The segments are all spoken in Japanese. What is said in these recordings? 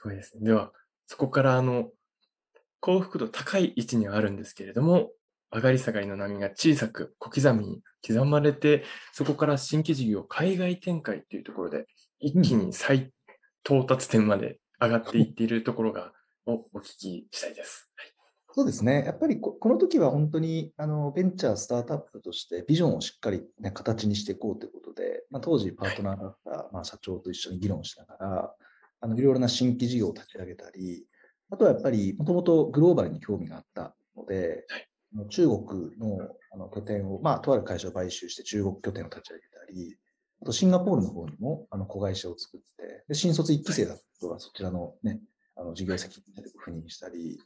すごいですね。では、そこからあの、幸福度高い位置にはあるんですけれども、上がり下がりの波が小さく小刻みに刻まれて、そこから新規事業、海外展開っていうところで、一気に最到達点まで上がっていっているところが、をお聞きしたいです。はいそうですね。やっぱりこの時は本当にあのベンチャースタートアップとしてビジョンをしっかり、ね、形にしていこうということで、まあ、当時パートナーだった、まあ、社長と一緒に議論しながら、あのいろいろな新規事業を立ち上げたり、あとはやっぱりもともとグローバルに興味があったので、はい、中国のあの拠点を、まあ、とある会社を買収して中国拠点を立ち上げたり、あとシンガポールの方にもあの子会社を作って、で新卒1期生だった人がそちらのね、あの事業責任者で赴任したり、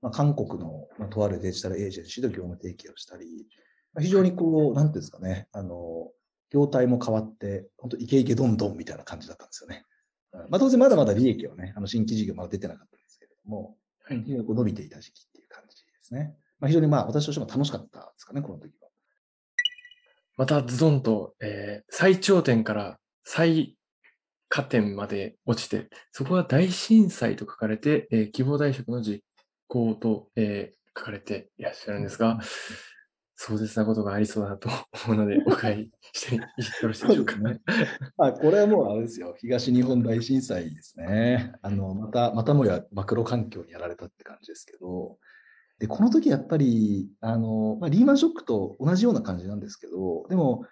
まあ、韓国の、まあ、とあるデジタルエージェンシーと業務提携をしたり、まあ、非常にこう、なんていうんですかね、あの、業態も変わって、本当イケイケどんどんみたいな感じだったんですよね。まあ、当然まだまだ利益はね、あの新規事業まだ出てなかったんですけれども、はい、伸びていた時期っていう感じですね。まあ、非常にまあ私としても楽しかったですかね、この時は。またズドンと、えー、最頂点から最下点まで落ちて、そこは大震災と書かれて、えー、希望大職の実行と、えー、書かれていらっしゃるんですが、壮絶なことがありそうだなと思うので、お伺いしてよろしいでしょうか。ね、あこれはもうあれですよ、東日本大震災ですね。あのまたまたもやマクロ環境にやられたって感じですけど、でこの時やっぱりあの、まあ、リーマンショックと同じような感じなんですけど、でも、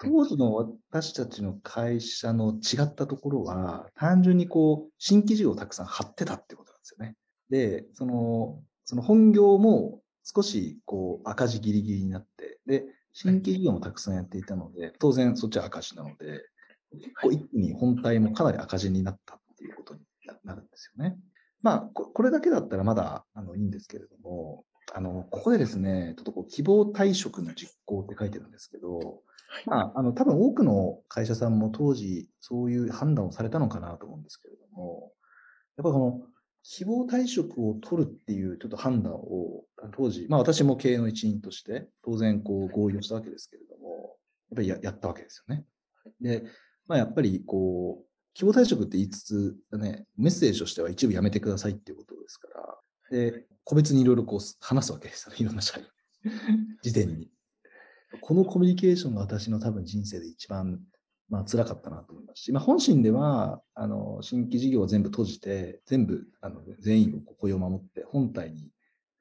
当時の私たちの会社の違ったところは、単純にこう、新規事業をたくさん貼ってたってことなんですよね。で、その、その本業も少しこう赤字ギリギリになって、で、新規事業もたくさんやっていたので、当然そっちは赤字なので、こう一気に本体もかなり赤字になったっていうことになるんですよね。まあ、これだけだったらまだあのいいんですけれども、あの、ここでですね、ちょっとこう希望退職の実行って書いてるんですけど、まあ、あの、多分多くの会社さんも当時そういう判断をされたのかなと思うんですけれども、やっぱこの希望退職を取るっていうちょっと判断を、当時、まあ私も経営の一員として、当然こう合意をしたわけですけれども、やっぱりややったわけですよね。で、まあやっぱりこう、希望退職って言いつつ、ね、メッセージとしては一部やめてくださいっていうことですから、で、個別にいろいろこう話すわけですよね、いろんな社員。事前に。このコミュニケーションが私の多分人生で一番まあ辛かったなと思いますし、まあ、本心では、あの、新規事業を全部閉じて、全部、あの、全員を雇用を守って、本体に、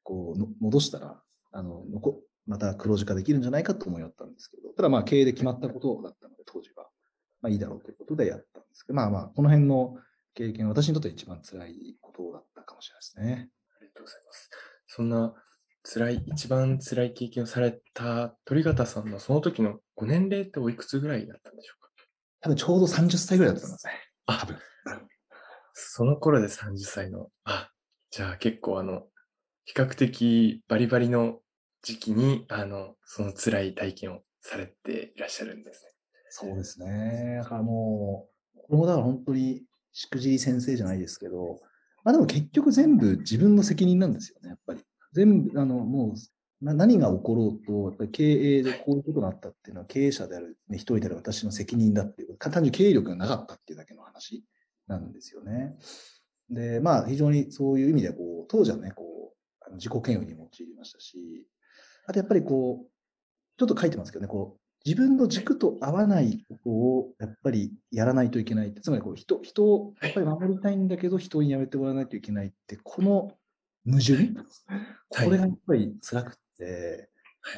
こう、戻したら、あの、残、また黒字化できるんじゃないかと思いだったんですけど、ただまあ経営で決まったことだったので、当時は、まあいいだろうということでやったんですけど、まあまあ、この辺の経験は私にとって一番辛いことだったかもしれないですね。ありがとうございます。そんな辛い、一番辛い経験をされた鳥形さんのその時のご年齢っておいくつぐらいだったんでしょうか？多分ちょうど30歳ぐらいだったんですね。あ、多分。その頃で30歳の、あ、じゃあ結構あの、比較的バリバリの時期に、あの、その辛い体験をされていらっしゃるんですね。そうですね。だからもう、これもだから本当にしくじり先生じゃないですけど、まあでも結局全部自分の責任なんですよね、やっぱり。全部、あの、もう何が起ころうと、やっぱり経営でこういうことがあったっていうのは、経営者である、ね、一人である私の責任だっていう、単純に経営力がなかったっていうだけの話なんですよね。で、まあ、非常にそういう意味で、こう、当時はね、こう、自己嫌悪に用いましたし、あとやっぱりこう、ちょっと書いてますけどね、こう、自分の軸と合わないことをやっぱりやらないといけないって、つまりこう人人をやっぱり守りたいんだけど、人にやめてもらわないといけないって、この矛盾、これがやっぱり辛く、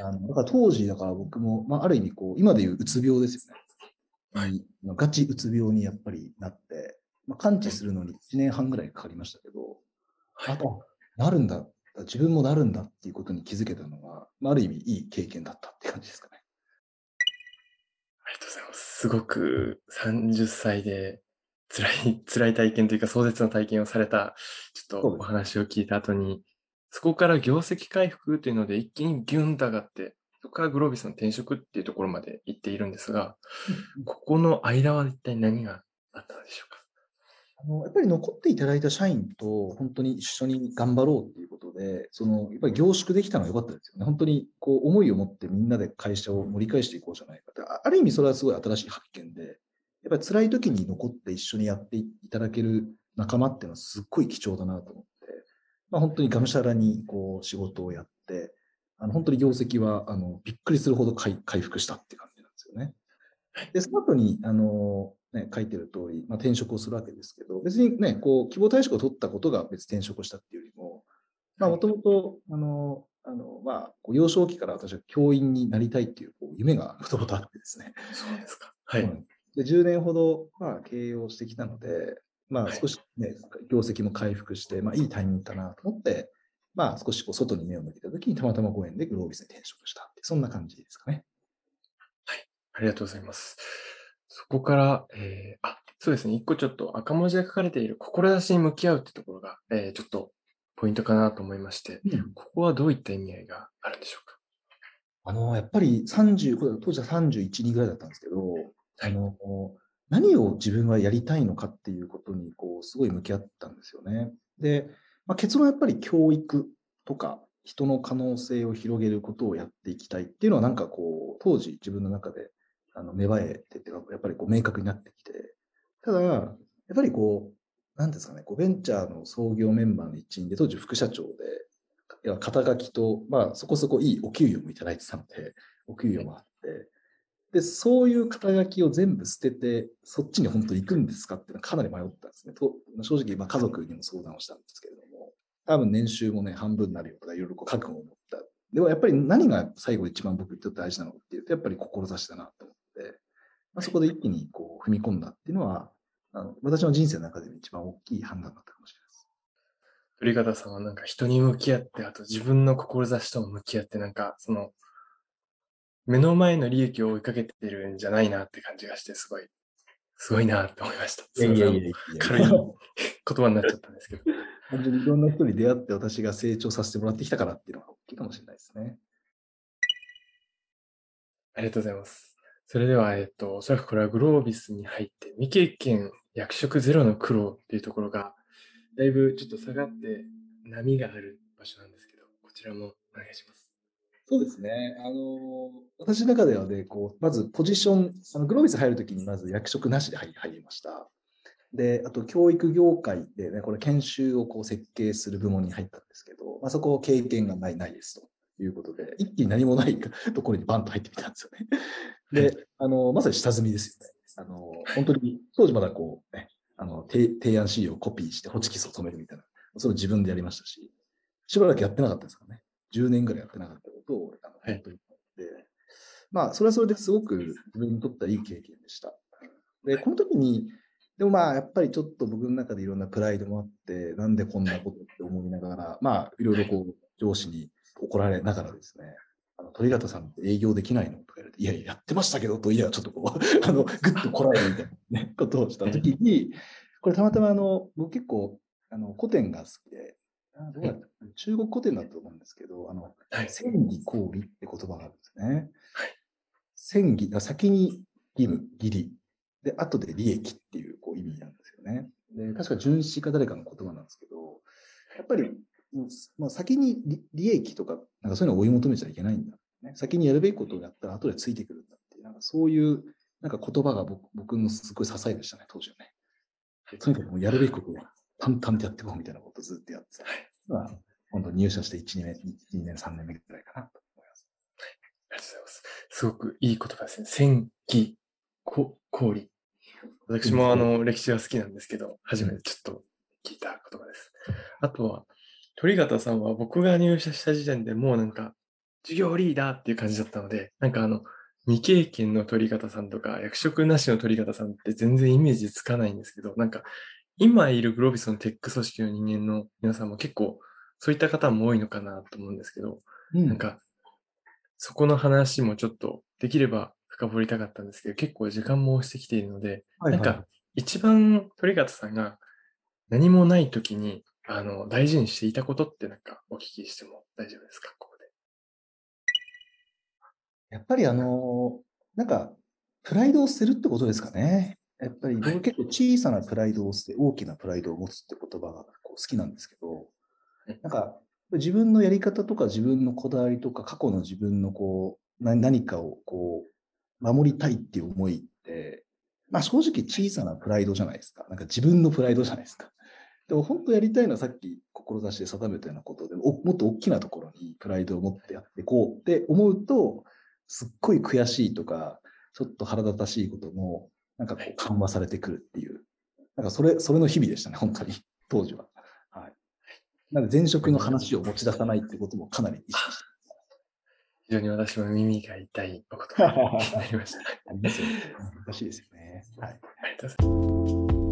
あのだから当時、だから僕も、まあ、ある意味こう、今でいううつ病ですよね。はい、ガチうつ病にやっぱりなって、まあ、完治するのに1年半ぐらいかかりましたけど、はい、あと、なるんだ、自分もなるんだっていうことに気づけたのが、まあ、ある意味いい経験だったって感じですかね。ありがとうございます。すごく30歳で辛い、辛い体験というか壮絶な体験をされた、ちょっとお話を聞いた後に、そこから業績回復というので一気にギュンと上がって、そこからグロービスの転職っていうところまで行っているんですが、ここの間は一体何があったのでしょうか？あのやっぱり残っていただいた社員と本当に一緒に頑張ろうということで、そのやっぱり凝縮できたのは良かったですよね。本当にこう思いを持ってみんなで会社を盛り返していこうじゃないかと。ある意味それはすごい新しい発見で、やっぱり辛い時に残って一緒にやっていただける仲間っていうのはすっごい貴重だなと思って、まあ、本当にがむしゃらにこう仕事をやって、あの本当に業績はあのびっくりするほど回回復したって感じなんですよね。で、その後に、あの、ね、書いてる通り、まあ、転職をするわけですけど、別にね、こう、希望退職を取ったことが別に転職をしたっていうよりも、まあ、もともと、あの、あの、まあ、幼少期から私は教員になりたいっていうこう夢がもともとあってですね。そうですか。はい。で、10年ほど、まあ、経営をしてきたので、まあ、少しね、はい、業績も回復して、まあ、いいタイミングだなと思って、まあ、少しこう外に目を向けたときに、たまたまご縁でグロービスに転職したそんな感じですかね。はい。ありがとうございます。そこから、えー、あ、そうですね。一個ちょっと赤文字が書かれている志に向き合うってところが、えー、ちょっとポイントかなと思いまして、うん、ここはどういった意味合いがあるんでしょうか？あの、やっぱり30、当時は31、2ぐらいだったんですけど、はい、あの、何を自分はやりたいのかっていうことに、こう、すごい向き合ったんですよね。で、まあ、結論はやっぱり教育とか、人の可能性を広げることをやっていきたいっていうのは、なんかこう、当時自分の中であの芽生えてて、やっぱりこう明確になってきて、ただ、やっぱりこう、なんですかね、こうベンチャーの創業メンバーの一員で、当時副社長で、肩書きと、まあそこそこいいお給料もいただいてたので、お給料もあって、で、そういう肩書きを全部捨てて、そっちに本当に行くんですかっていうのはかなり迷ったんですね。と正直、ま、家族にも相談をしたんですけれども、多分年収もね、半分になるよとか、いろいろ覚悟を持った。でもやっぱり何が最後一番僕にとって大事なのっていうと、やっぱり志だなと思って、まあ、そこで一気にこう踏み込んだっていうのは、あの私の人生の中で一番大きい判断だったかもしれないです。鳥方さんはなんか人に向き合って、あと自分の志とも向き合って、なんかその、目の前の利益を追いかけてるんじゃないなって感じがして、すごい、すごいなって思いました。いやいやいや軽い言葉になっちゃったんですけど。本当にいろんな人に出会って私が成長させてもらってきたからっていうのが大きいかもしれないですね。ありがとうございます。それでは、えっと、おそらくこれはグロービスに入って未経験役職ゼロの苦労っていうところが、だいぶちょっと下がって波がある場所なんですけど、こちらもお願いします。そうですね。あの、私の中ではね、こう、まずポジション、あのグロービス入るときにまず役職なしで入りました。で、あと教育業界でね、これ研修をこう設計する部門に入ったんですけど、まあ、そこ経験がない、ないですと。いうことで、一気に何もない ところにバンと入ってみたんですよね。で、あの、まさに下積みですよね。あの、本当に、当時まだこう、ね、あの、提案資料をコピーしてホチキスを止めるみたいな、それを自分でやりましたし、しばらくやってなかったですからね。10年ぐらいやってなかったことを、あの本当にで、まあ、それはそれですごく自分にとってはいい経験でした。で、この時に、でもまあ、やっぱりちょっと僕の中でいろんなプライドもあって、なんでこんなことって思いながら、まあ、いろいろこう、上司に怒られながらですね、あの鳥方さんって営業できないのとか言われて、いやいや、やってましたけどと、いや、ちょっとこう、あの、ぐっとこらえるみたいな、ね、ことをしたときに、これたまたまあの、僕結構、あの、古典が好きで、あどうやった中国古典だと思うんですけど、あの、戦義交尾って言葉があるんですね。戦義、先に義務、義理。で、後で利益っていうこう意味なんですよね。で、確か純子か誰かの言葉なんですけど、やっぱりまあ、先に利益とか、なんかそういうのを追い求めちゃいけないんだ。ね、先にやるべきことをやったら後でついてくるんだっていう、なんかそういうなんか言葉が僕僕のすごい支えでしたね、当時はね。とにかくもうやるべきことを淡々とやっていこうみたいなことをずっとやってた。まあ、本当入社して1、2年、2年、3年目ぐらいかなと思います。ありがとうございます。すごくいい言葉ですね。戦記、こ、氷。私もあの、歴史は好きなんですけど、初めてちょっと聞いた言葉です。あとは、鳥方さんは僕が入社した時点でもうなんか、授業リーダーっていう感じだったので、なんかあの、未経験の鳥方さんとか、役職なしの鳥方さんって全然イメージつかないんですけど、なんか、今いるグロービスのテック組織の人間の皆さんも結構、そういった方も多いのかなと思うんですけど、うん、なんか、そこの話もちょっとできれば深掘りたかったんですけど、結構時間も押してきているので、はいはい、なんか、一番鳥方さんが何もない時にあの、大事にしていたことってなんかお聞きしても大丈夫ですか？ここで。やっぱりあの、なんか、プライドを捨てるってことですかね。やっぱり僕結構小さなプライドを捨て、大きなプライドを持つって言葉がこう好きなんですけど、なんか、自分のやり方とか自分のこだわりとか過去の自分のこう、何かをこう、守りたいっていう思いって、まあ正直小さなプライドじゃないですか。なんか自分のプライドじゃないですか。でも本当やりたいのはさっき志で定めたようなことでも、もっと大きなところにプライドを持ってやっていこうって思うと、すっごい悔しいとか、ちょっと腹立たしいことも、なんかこう緩和されてくるっていう、なんかそれ、それの日々でしたね、本当に、当時は。はい。なので前職の話を持ち出さないってこともかなり意識して非常に私も耳が痛いお言葉になりました。難しいですよね。はい。ありがとうございます。